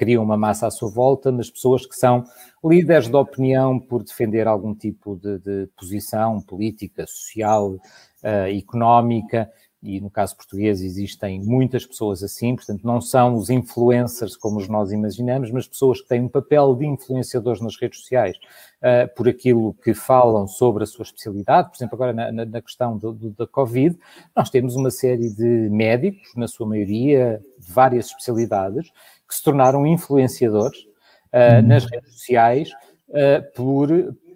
criam uma massa à sua volta, mas pessoas que são líderes de opinião por defender algum tipo de, de posição política, social, uh, económica, e no caso português existem muitas pessoas assim, portanto não são os influencers como nós imaginamos, mas pessoas que têm um papel de influenciadores nas redes sociais uh, por aquilo que falam sobre a sua especialidade, por exemplo agora na, na, na questão do, do, da Covid, nós temos uma série de médicos, na sua maioria de várias especialidades, que se tornaram influenciadores uh, nas redes sociais uh, por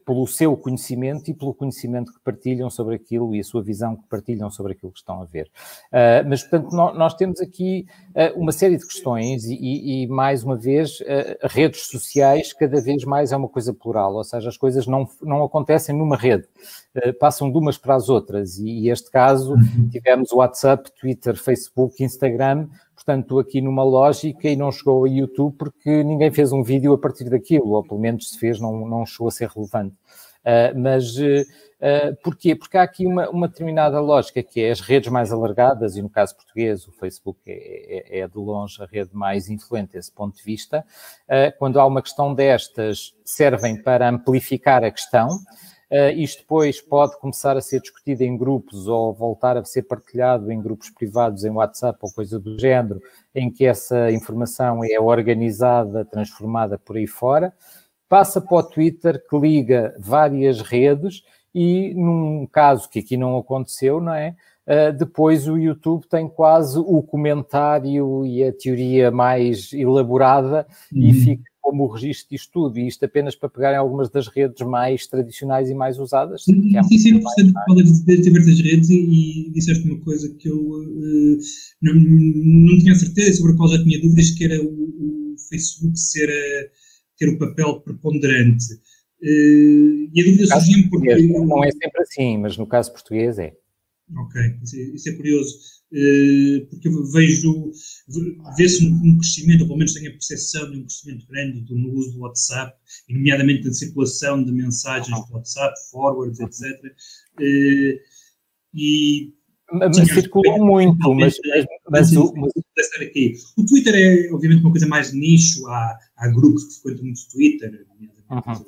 pelo seu conhecimento e pelo conhecimento que partilham sobre aquilo e a sua visão que partilham sobre aquilo que estão a ver. Uh, mas, portanto, nós, nós temos aqui uh, uma série de questões e, e, e mais uma vez, uh, redes sociais cada vez mais é uma coisa plural, ou seja, as coisas não, não acontecem numa rede, passam de umas para as outras e, este caso uhum. tivemos WhatsApp, Twitter, Facebook, Instagram, portanto, aqui numa lógica e não chegou ao YouTube porque ninguém fez um vídeo a partir daquilo, ou pelo menos se fez, não, não chegou a ser relevante. Uh, mas uh, porquê? Porque há aqui uma, uma, determinada lógica que é as redes mais alargadas, e no caso português, o Facebook é, é, é de longe a rede mais influente desse ponto de vista. Uh, quando há uma questão destas, servem para amplificar a questão. Uh, isto depois pode começar a ser discutido em grupos ou voltar a ser partilhado em grupos privados, em WhatsApp ou coisa do género, em que essa informação é organizada, transformada por aí fora passa para o Twitter que liga várias redes e num caso que aqui não aconteceu, não é? Uh, depois o YouTube tem quase o comentário e a teoria mais elaborada uhum. e fica como o registro disto tudo, e isto apenas para pegarem algumas das redes mais tradicionais e mais usadas. Sim, que é sim, sim, mais, mais... de diversas redes e, e, disseste uma coisa que eu uh, não, não tinha certeza sobre a qual já tinha dúvidas, que era o, o Facebook ser a ter o papel preponderante. Uh, e a dúvida surgiu porque. Não é sempre assim, mas no caso português é. Ok, isso é, isso é curioso, uh, porque eu vejo, vê-se um, um, crescimento, ou pelo menos tenho a percepção de um crescimento grande do, no uso do WhatsApp, nomeadamente da circulação de mensagens do WhatsApp, forwards, etc. Uh, eh, e mas circulou muito, mas, mas, mas, o, mas... aqui. o Twitter é, obviamente, uma coisa mais nicho. Há, há grupos que frequentam muito Twitter, uhum.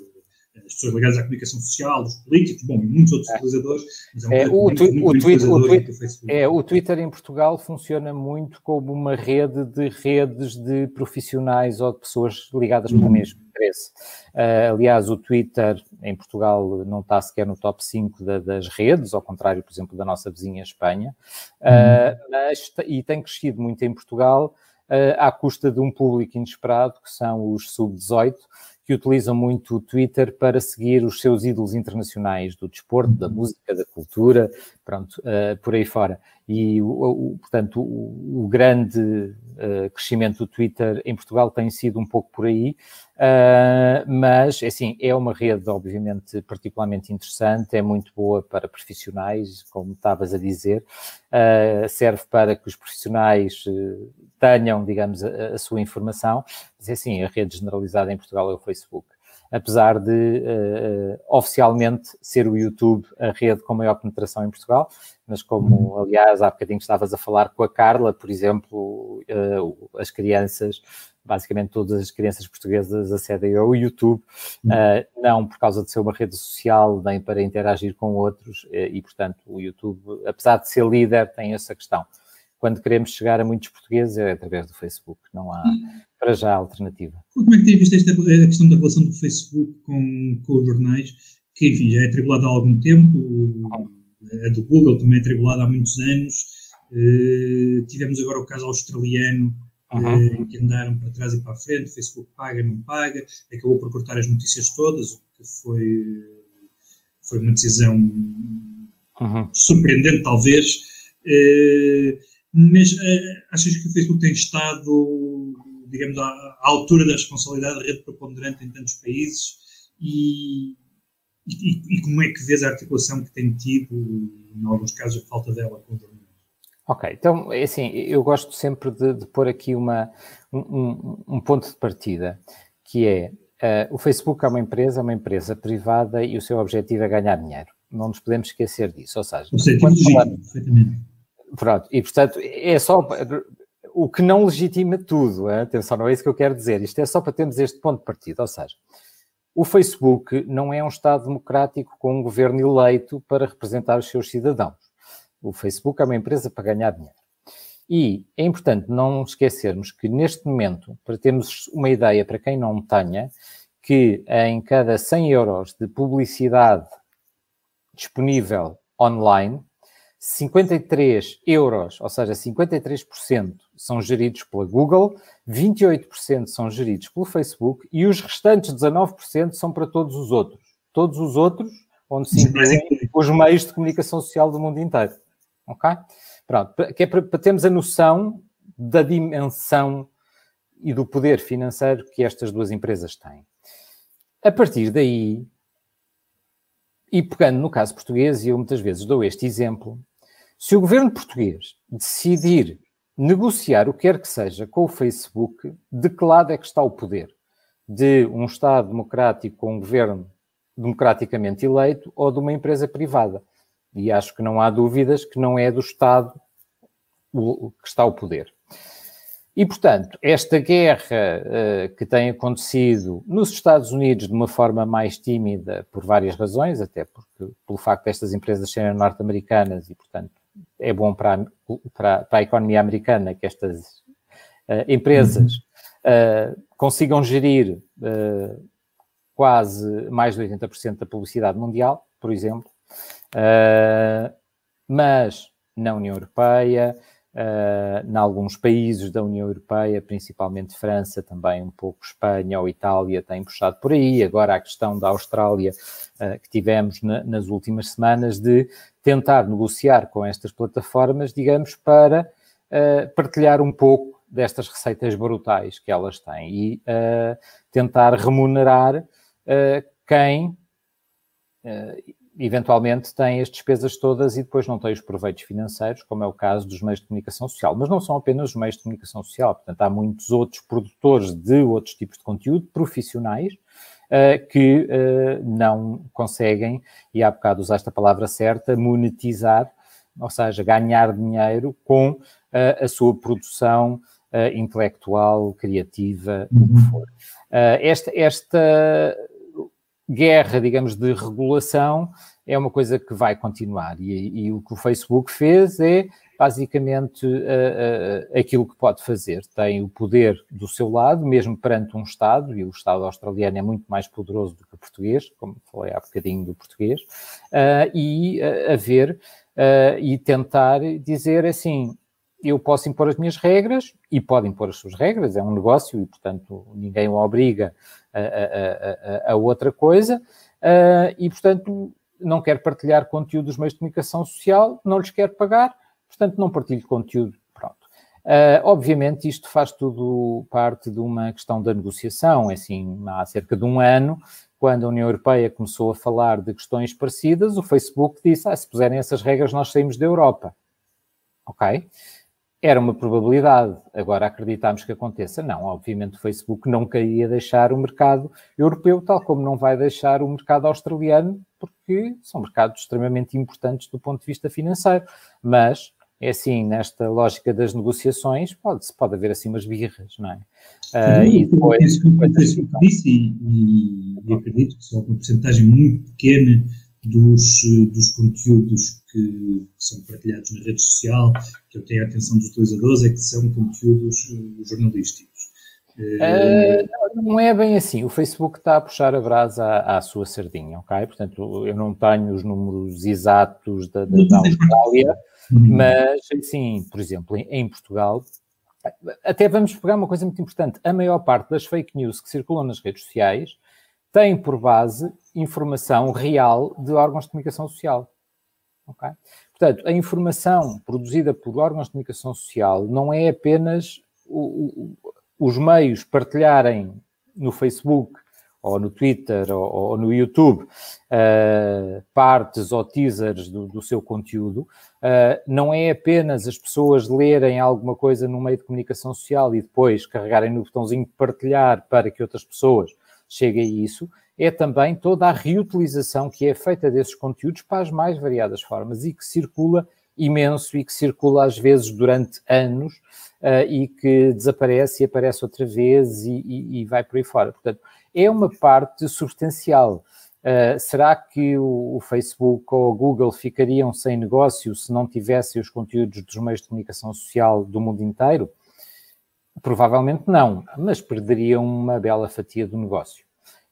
As pessoas ligadas à comunicação social, os políticos, bom, e muitos outros é. utilizadores. É, é o, muito, Twitter, o, Twitter, é, o Twitter em Portugal funciona muito como uma rede de redes de profissionais ou de pessoas ligadas uhum. pelo mesmo interesse. Uh, aliás, o Twitter em Portugal não está sequer no top 5 da, das redes, ao contrário, por exemplo, da nossa vizinha Espanha, uh, mas, e tem crescido muito em Portugal uh, à custa de um público inesperado, que são os sub-18, que utilizam muito o Twitter para seguir os seus ídolos internacionais do desporto, da música, da cultura, pronto, uh, por aí fora. E, o, o portanto, o, o grande uh, crescimento do Twitter em Portugal tem sido um pouco por aí, uh, mas, assim, é uma rede, obviamente, particularmente interessante, é muito boa para profissionais, como estavas a dizer, serve para que os profissionais tenham, digamos, a, a, sua informação, mas, assim, a rede generalizada em Portugal é o Facebook apesar de uh, oficialmente ser o YouTube a rede com maior penetração em Portugal, mas como, uhum. aliás, há bocadinho estavas a falar com a Carla, por exemplo, uh, as crianças, basicamente todas as crianças portuguesas acedem ao YouTube, uh, não por causa de ser uma rede social, nem para interagir com outros, e, portanto, o YouTube, apesar de ser líder, tem essa questão. Quando queremos chegar a muitos portugueses é através do Facebook, não há para já alternativa. Como é que tem visto esta, questão da relação do Facebook com, com os jornais, que enfim já é atribulada há algum tempo, a do Google também é atribulada há muitos anos, uh, tivemos agora o caso australiano, uhum. uh, que andaram para trás e para a frente, o Facebook paga, não paga, acabou por cortar as notícias todas, o que foi, foi uma decisão uhum. surpreendente talvez, uh, mas achas que o Facebook tem estado digamos, à, à, altura da responsabilidade da rede preponderante em tantos países e, e, e, como é que vês a articulação que tem tido, em alguns casos, a falta dela com o jornalismo? Ok, então, é assim, eu gosto sempre de, de pôr aqui uma, um, um, ponto de partida, que é, uh, o Facebook é uma empresa, é uma empresa privada e o seu objetivo é ganhar dinheiro. Não nos podemos esquecer disso, ou seja... O objetivo falamos, perfeitamente. Pronto, e portanto, é só o que não legitima tudo. Hein? Atenção, não é isso que eu quero dizer. Isto é só para termos este ponto de partida. Ou seja, o Facebook não é um Estado democrático com um governo eleito para representar os seus cidadãos. O Facebook é uma empresa para ganhar dinheiro. E é importante não esquecermos que, neste momento, para termos uma ideia para quem não tenha, que em cada 100 euros de publicidade disponível online, 53 euros, ou seja, 53% são geridos pela Google, 28% são geridos pelo Facebook e os restantes 19% são para todos os outros. todos os outros, onde se incluem os meios de comunicação social do mundo inteiro. Ok? Pronto, que é para, para termos a noção da dimensão e do poder financeiro que estas duas empresas têm. A partir daí, e pegando no caso português, e eu muitas vezes dou este exemplo, se o governo português decidir negociar o que quer que seja com o Facebook, de que lado é que está o poder? De um Estado democrático com um governo democraticamente eleito ou de uma empresa privada? E acho que não há dúvidas que não é do Estado que está o poder. E, portanto, esta guerra uh, que tem acontecido nos Estados Unidos de uma forma mais tímida, por várias razões, até porque, pelo facto destas empresas serem norte-americanas e, portanto, é bom para a, para, para a economia americana que estas uh, empresas uh, consigam gerir quase mais de 80% da publicidade mundial, por exemplo, mas na União Europeia, Uh, em alguns países da União Europeia, principalmente França, também um pouco Espanha ou Itália, têm puxado por aí. Agora a questão da Austrália uh, que tivemos na, nas últimas semanas de tentar negociar com estas plataformas, digamos, para uh, partilhar um pouco destas receitas brutais que elas têm e tentar remunerar quem eventualmente têm as despesas todas e depois não têm os proveitos financeiros, como é o caso dos meios de comunicação social. Mas não são apenas os meios de comunicação social, portanto, há muitos outros produtores de outros tipos de conteúdo, profissionais, uh, que uh, não conseguem, e há bocado usaste a palavra certa, monetizar, ou seja, ganhar dinheiro com uh, a sua produção intelectual, criativa, o que uhum. for. esta, esta guerra, digamos, de regulação é uma coisa que vai continuar. E, e o que o Facebook fez é basicamente uh, uh, aquilo que pode fazer. Tem o poder do seu lado, mesmo perante um Estado, e o Estado australiano é muito mais poderoso do que o português, como falei há bocadinho do português, uh, e ver e tentar dizer assim. Eu posso impor as minhas regras e pode impor as suas regras, é um negócio e, portanto, ninguém o obriga a, a, a outra coisa, uh, e, portanto, não quer partilhar conteúdo dos meios de comunicação social, não lhes quer pagar, portanto, não partilhe conteúdo. Pronto. Uh, obviamente, isto faz tudo parte de uma questão da negociação. É assim, há cerca de um ano, quando a União Europeia começou a falar de questões parecidas, o Facebook disse: ah, se puserem essas regras, nós saímos da Europa. Ok? Era uma probabilidade, agora acreditamos que aconteça. Não, obviamente o Facebook não queria deixar o mercado europeu, tal como não vai deixar o mercado australiano, porque são mercados extremamente importantes do ponto de vista financeiro. Mas, é assim, nesta lógica das negociações, pode, pode haver assim umas birras, não é? Uh, e depois... depois disse, e, e acredito que só uma porcentagem muito pequena dos, dos conteúdos que são partilhados na rede social, que eu tenho a atenção dos utilizadores, é que são conteúdos eh, jornalísticos. Uh, não é bem assim. O Facebook está a puxar a brasa à, à, sua sardinha, ok? Portanto, eu não tenho os números exatos da, da, da Austrália, uhum. mas, sim, por exemplo, em, em, Portugal, até vamos pegar uma coisa muito importante. A maior parte das fake news que circulam nas redes sociais tem por base informação real de órgãos de comunicação social. Okay? Portanto, a informação produzida por órgãos de comunicação social não é apenas o, o, os meios partilharem no Facebook ou no Twitter ou, ou no YouTube uh, partes ou teasers do, do seu conteúdo, uh, não é apenas as pessoas lerem alguma coisa no meio de comunicação social e depois carregarem no botãozinho partilhar para que outras pessoas cheguem a isso, é também toda a reutilização que é feita desses conteúdos para as mais variadas formas e que circula imenso e que circula às vezes durante anos uh, e que desaparece e aparece outra vez e, e, e, vai por aí fora. Portanto, é uma parte substancial. Uh, será que o, o, Facebook ou o Google ficariam sem negócio se não tivessem os conteúdos dos meios de comunicação social do mundo inteiro? Provavelmente não, mas perderiam uma bela fatia do negócio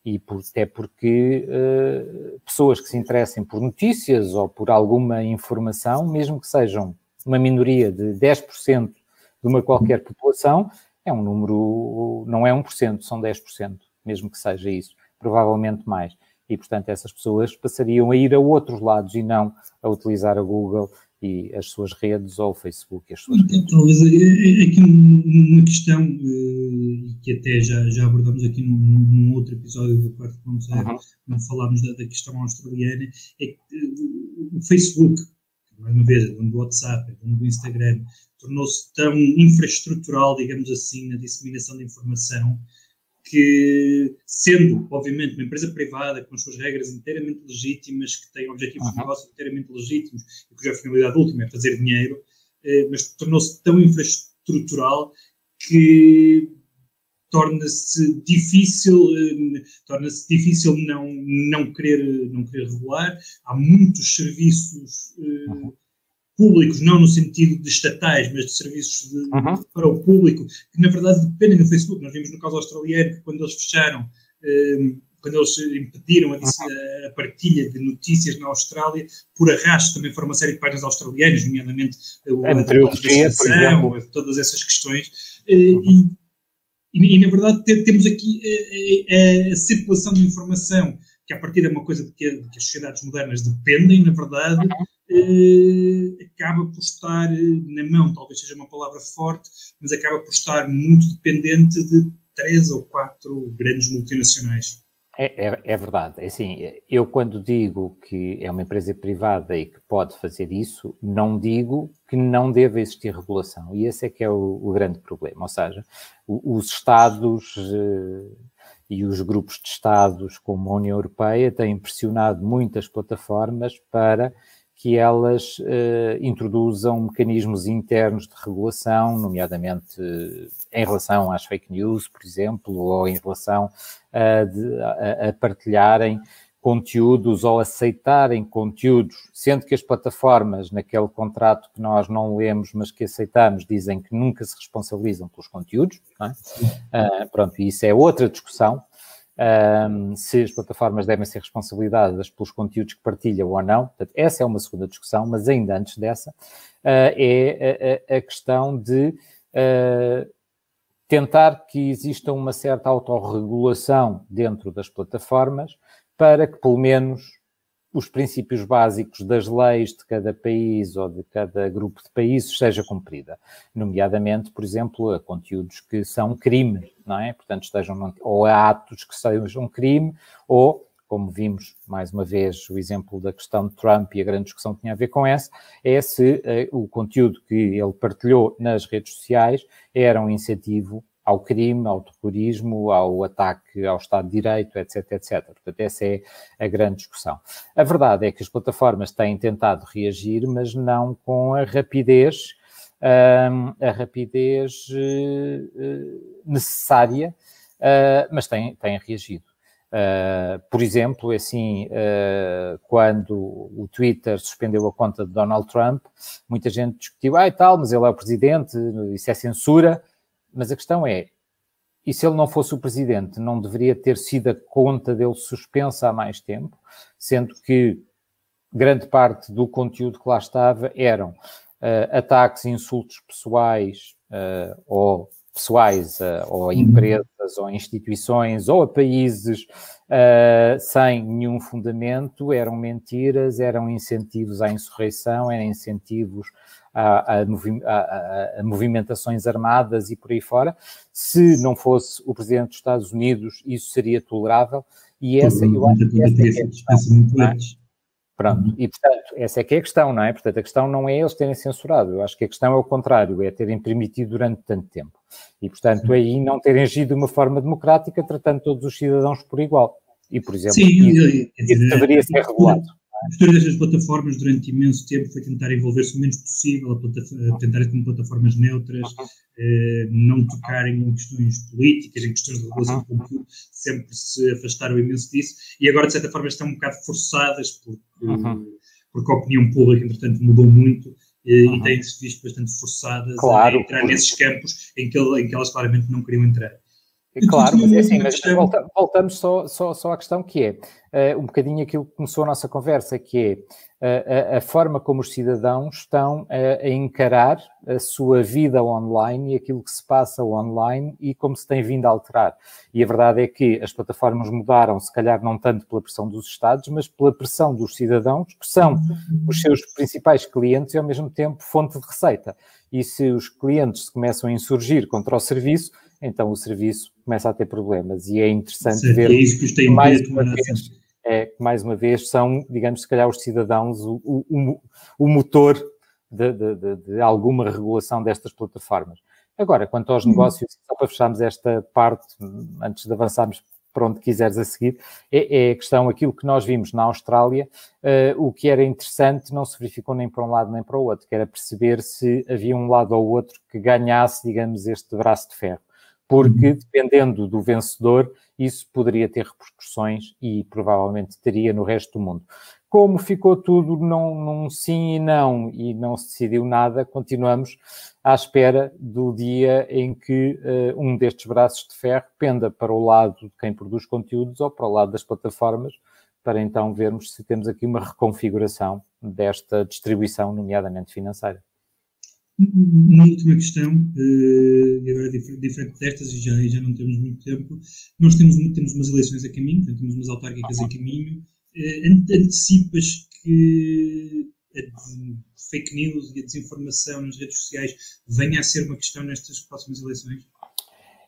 e por, até porque uh, pessoas que se interessem por notícias ou por alguma informação, mesmo que sejam uma minoria de 10% de uma qualquer população, é um número, não é 1%, são 10%, mesmo que seja isso, provavelmente mais. e, portanto, essas pessoas passariam a ir a outros lados e não a utilizar a Google e as suas redes ou o Facebook e as suas redes. Talvez é, é, é aqui uma questão uh, que até já, já abordamos aqui num, num outro episódio do 4.0, uhum. quando falámos da, da, questão australiana, é que uh, o Facebook, mais uma vez, do WhatsApp, do Instagram, tornou-se tão infraestrutural, digamos assim, na disseminação de informação, que, sendo, obviamente, uma empresa privada com as suas regras inteiramente legítimas, que tem objetivos de negócio inteiramente legítimos e cuja finalidade última é fazer dinheiro, eh, mas tornou-se tão infraestrutural que torna-se difícil eh, torna-se difícil não não querer não querer regular. Há muitos serviços eh, públicos, não no sentido de estatais, mas de serviços de, uhum. para o público, que na verdade dependem do Facebook. Nós vimos no caso australiano que quando eles fecharam, um, quando eles impediram a, a, partilha de notícias na Austrália, por arrasto também foram uma série de páginas australianas, nomeadamente a, a legislação, todas essas questões. Uhum. E, e, e, na verdade temos aqui a, a, a circulação de informação que a partir é uma coisa de que, de que, as sociedades modernas dependem, na verdade, uhum eh, acaba por estar eh, na mão, talvez seja uma palavra forte, mas acaba por estar muito dependente de três ou quatro grandes multinacionais. É, é, é, verdade. É assim, eu quando digo que é uma empresa privada e que pode fazer isso, não digo que não deve existir regulação. E esse é que é o, o grande problema. Ou seja, os Estados eh, e os grupos de Estados, como a União Europeia, têm pressionado muitas plataformas para que elas uh, introduzam mecanismos internos de regulação, nomeadamente uh, em relação às fake news, por exemplo, ou em relação a, de, a, a, partilharem conteúdos ou aceitarem conteúdos, sendo que as plataformas, naquele contrato que nós não lemos, mas que aceitamos, dizem que nunca se responsabilizam pelos conteúdos. É? Uh, pronto, isso é outra discussão um, se as plataformas devem ser responsabilizadas pelos conteúdos que partilham ou não. Portanto, essa é uma segunda discussão, mas ainda antes dessa, uh, é a, a, questão de uh, tentar que exista uma certa autorregulação dentro das plataformas para que, pelo menos, os princípios básicos das leis de cada país ou de cada grupo de países seja cumprida, nomeadamente, por exemplo, a conteúdos que são crime, não é? Portanto, estejam ou a atos que sejam crime ou como vimos mais uma vez o exemplo da questão de Trump e a grande discussão que tinha a ver com essa, é se uh, o conteúdo que ele partilhou nas redes sociais era um incentivo ao crime, ao terrorismo, ao ataque ao Estado de Direito, etc, etc. Portanto, essa é a grande discussão. A verdade é que as plataformas têm tentado reagir, mas não com a rapidez, a rapidez eh, necessária, eh, mas têm, têm reagido. Uh, por exemplo, assim, uh, quando o Twitter suspendeu a conta de Donald Trump, muita gente discutiu, ah, e tal, mas ele é o presidente, isso é censura. Mas a questão é, e se ele não fosse o presidente, não deveria ter sido a conta dele suspensa há mais tempo, sendo que grande parte do conteúdo que lá estava eram uh, ataques insultos pessoais uh, ou pessoais uh, ou a uhum. empresas ou a instituições ou a países sem nenhum fundamento, eram mentiras, eram incentivos à insurreição, eram incentivos a, a, a, a, movimentações armadas e por aí fora. Se não fosse o Presidente dos Estados Unidos, isso seria tolerável. E essa, eu acho que essa é a questão. É? Pronto, uhum. e portanto, essa é que é a questão, não é? Portanto, a questão não é eles terem censurado, eu acho que a questão é o contrário, é terem permitido durante tanto tempo. E, portanto, aí não terem agido de uma forma democrática, tratando todos os cidadãos por igual. E, por exemplo, Sim, isso, isso deveria ser regulado. A história destas plataformas durante imenso tempo foi tentar envolver-se o menos possível, a tentar como plataformas neutras, eh, não tocarem em questões políticas, em questões de regulação de conteúdo, sempre se afastaram imenso disso e agora, de certa forma, estão um bocado forçadas porque, porque a opinião pública, entretanto, mudou muito eh, e têm-se visto bastante forçadas claro, a entrar nesses campos em que, em que elas claramente não queriam entrar. Claro, mas é assim, mas volta, voltamos só, só, só à questão que é uh, um bocadinho aquilo que começou a nossa conversa, que é uh, a, a, forma como os cidadãos estão a, a, encarar a sua vida online e aquilo que se passa online e como se tem vindo a alterar. E a verdade é que as plataformas mudaram, se calhar não tanto pela pressão dos Estados, mas pela pressão dos cidadãos, que são os seus principais clientes e ao mesmo tempo fonte de receita. E se os clientes começam a insurgir contra o serviço, então o serviço começa a ter problemas. E é interessante certo, ver é isso que, que mais uma vez, é, mais uma vez são, digamos, se calhar os cidadãos o, o, o motor de, de, de, de, alguma regulação destas plataformas. Agora, quanto aos uhum. negócios, só para fecharmos esta parte, antes de avançarmos para onde quiseres a seguir, é, é a questão, aquilo que nós vimos na Austrália, uh, o que era interessante não se verificou nem para um lado nem para o outro, que era perceber se havia um lado ou outro que ganhasse, digamos, este braço de ferro porque dependendo do vencedor, isso poderia ter repercussões e provavelmente teria no resto do mundo. Como ficou tudo num, num sim e não e não se decidiu nada, continuamos à espera do dia em que uh, um destes braços de ferro penda para o lado de quem produz conteúdos ou para o lado das plataformas, para então vermos se temos aqui uma reconfiguração desta distribuição, nomeadamente financeira. Uma última questão, uh, e agora diferente destas, e já, já não temos muito tempo, nós temos, temos umas eleições a caminho, temos umas autárquicas a caminho. Uh, antecipas que a fake news e a desinformação nas redes sociais venha a ser uma questão nestas próximas eleições?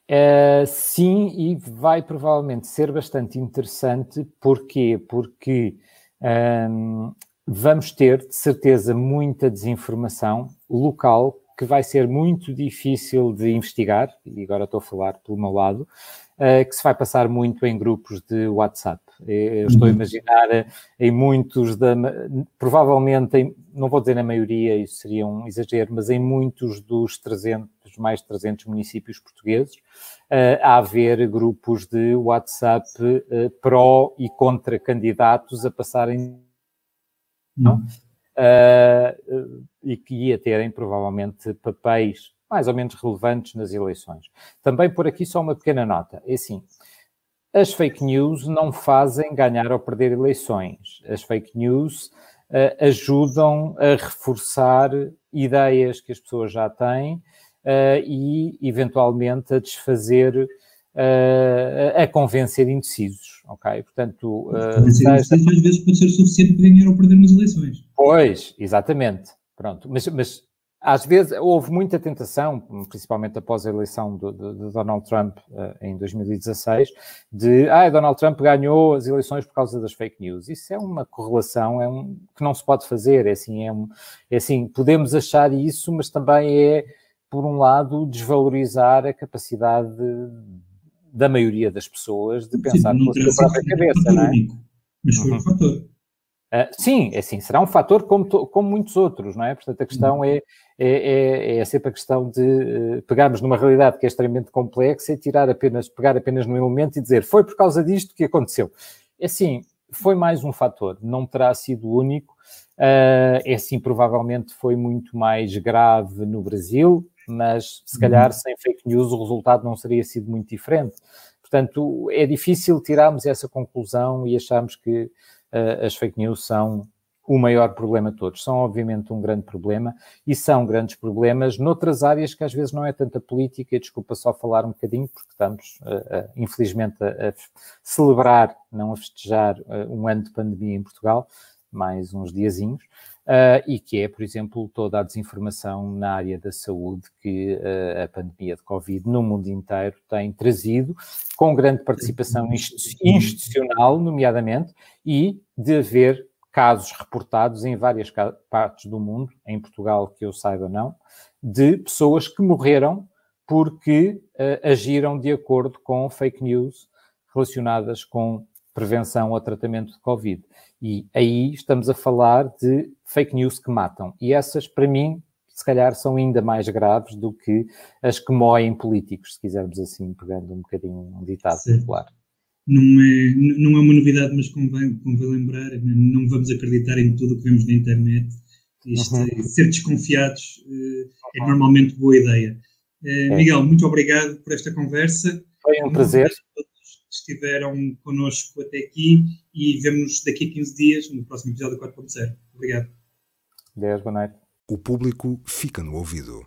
Uh, sim, e vai provavelmente ser bastante interessante. Porquê? Porque um, vamos ter, de certeza, muita desinformação local que vai ser muito difícil de investigar, e agora estou a falar pelo meu lado, uh, que se vai passar muito em grupos de WhatsApp. Eu estou a uhum. imaginar eh, em muitos, da, provavelmente, em, não vou dizer na maioria, isso seria um exagero, mas em muitos dos 300, mais de 300 municípios portugueses, a haver grupos de WhatsApp pró e contra candidatos a passarem não? Uh, e que ia terem provavelmente papéis mais ou menos relevantes nas eleições. Também por aqui só uma pequena nota. É assim, as fake news não fazem ganhar ou perder eleições. As fake news uh, ajudam a reforçar ideias que as pessoas já têm uh, e, eventualmente, a desfazer a convencer indecisos, ok? Portanto, uh, convencer indecisos às vezes pode ser suficiente para ganhar ou perder nas eleições. Pois, exatamente. Pronto, mas, mas às vezes houve muita tentação, principalmente após a eleição de, de, de Donald Trump uh, em 2016, de ah, Donald Trump ganhou as eleições por causa das fake news. Isso é uma correlação é um, que não se pode fazer. É assim, é, um, é assim, podemos achar isso, mas também é, por um lado, desvalorizar a capacidade da maioria das pessoas de pensar sim, pela sua própria cabeça, não é? Mas foi uhum. um fator. Uh, sim, é assim, será um fator como, como muitos outros, não é? Portanto, a questão uhum. é, é, é, é, sempre a questão de uh, pegarmos numa realidade que é extremamente complexa e tirar apenas, pegar apenas num elemento e dizer foi por causa disto que aconteceu. É assim, foi mais um fator, não terá sido o único. Uh, é assim, provavelmente foi muito mais grave no Brasil, mas se calhar uhum. sem fake news o resultado não seria sido muito diferente. Portanto, é difícil tirarmos essa conclusão e acharmos que uh, as fake news são o maior problema de todos. São, obviamente, um grande problema e são grandes problemas noutras áreas que às vezes não é tanta política. Desculpa só falar um bocadinho, porque estamos, uh, uh, infelizmente, a, a, celebrar, não a festejar, um ano de pandemia em Portugal, mais uns diazinhos uh, e que é, por exemplo, toda a desinformação na área da saúde que uh, a pandemia de Covid no mundo inteiro tem trazido, com grande participação institucional, nomeadamente, e de haver casos reportados em várias partes do mundo, em Portugal, que eu saiba não, de pessoas que morreram porque uh, agiram de acordo com fake news relacionadas com prevenção ou tratamento de Covid. E aí estamos a falar de fake news que matam. E essas, para mim, se calhar são ainda mais graves do que as que moem políticos, se quisermos assim, pegando um bocadinho um ditado Sim. popular. Não é, não é uma novidade, mas convém, convém lembrar, né? não vamos acreditar em tudo o que vemos na internet. Uhum. Ser desconfiados uh, é normalmente boa ideia. Uh, Miguel, muito obrigado por esta conversa. Foi um prazer. Estiveram connosco até aqui e vemos daqui a 15 dias no próximo episódio 4.0. Obrigado. Deus, boa noite. O público fica no ouvido.